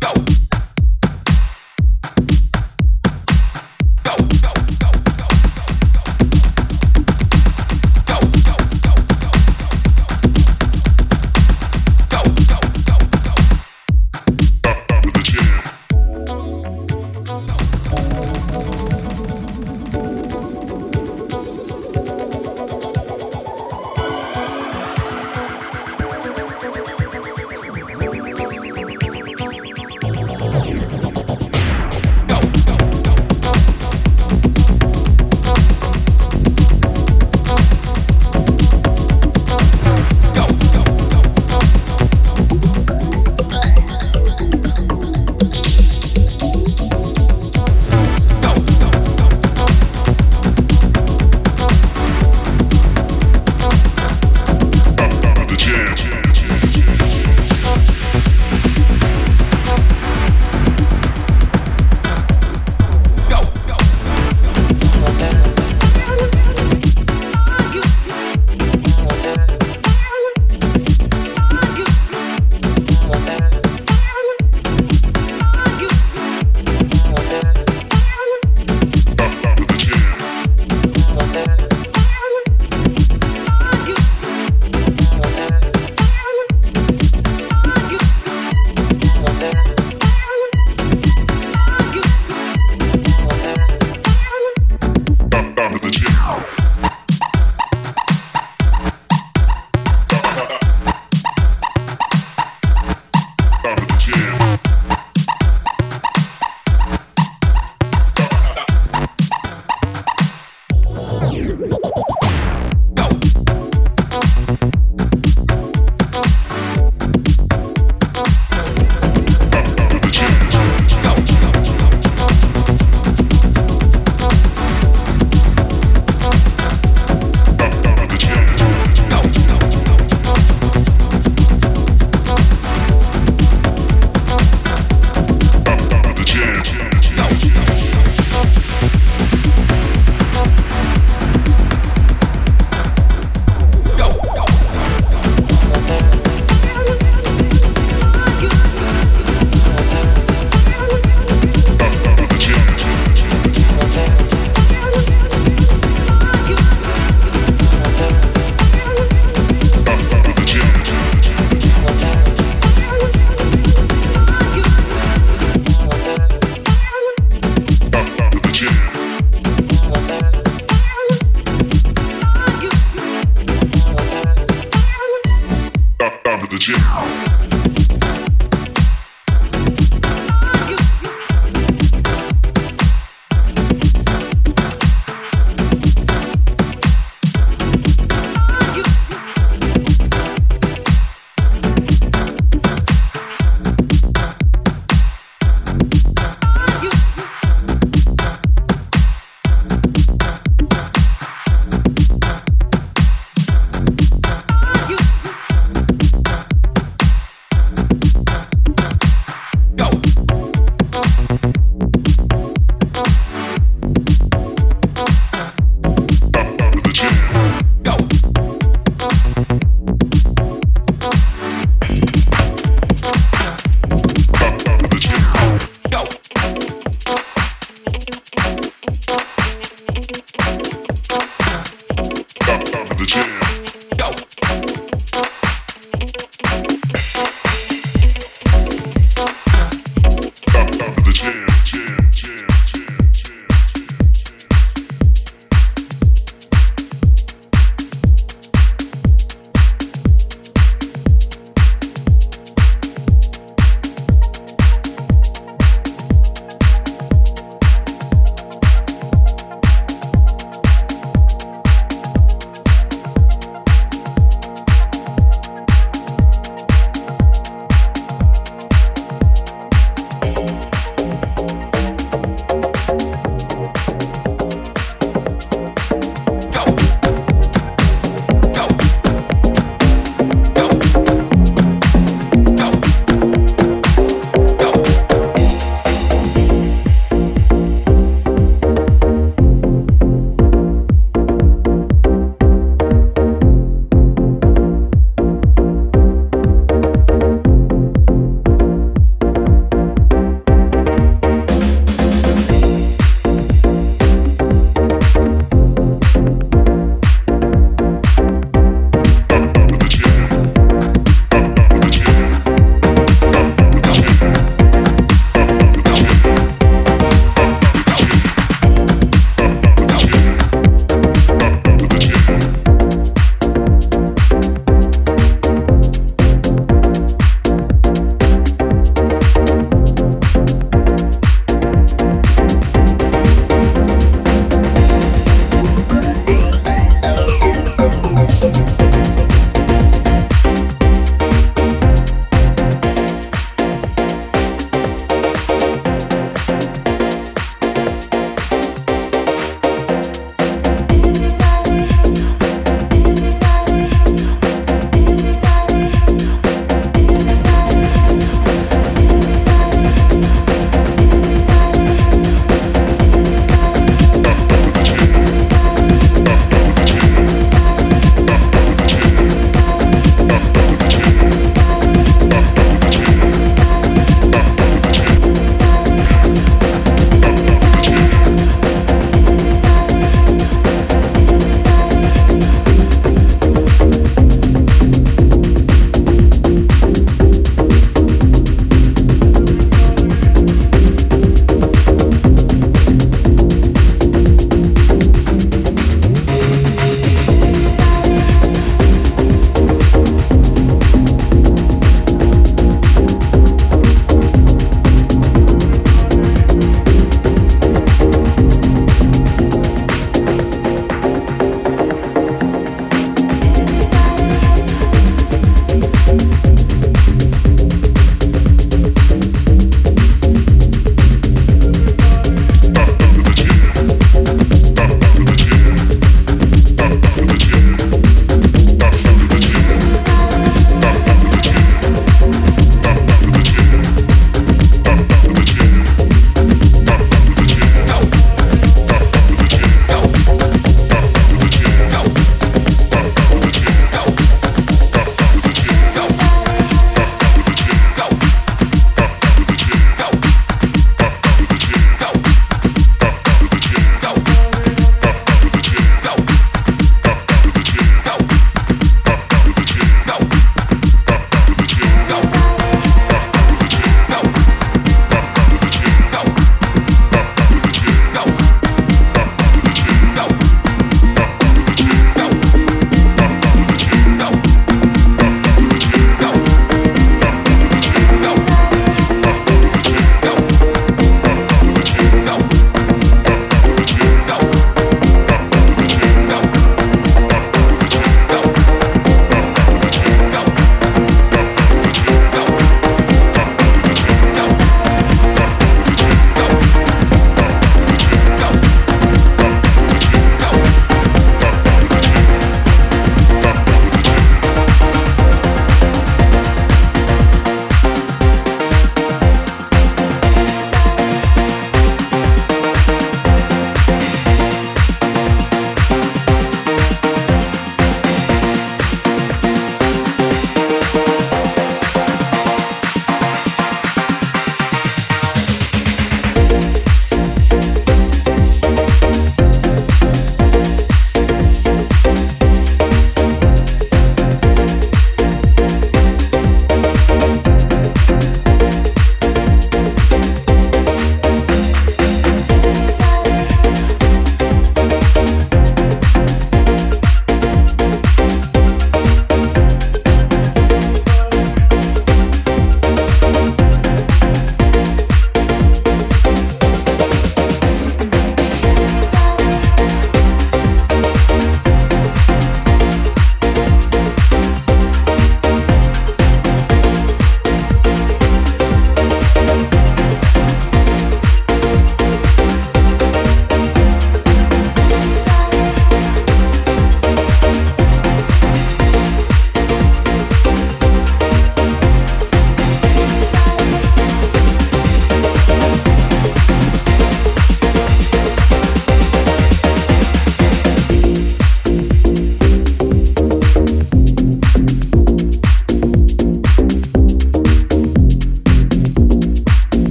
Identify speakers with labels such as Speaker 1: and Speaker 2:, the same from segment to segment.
Speaker 1: go.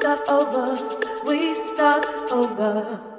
Speaker 1: Start over, we start over.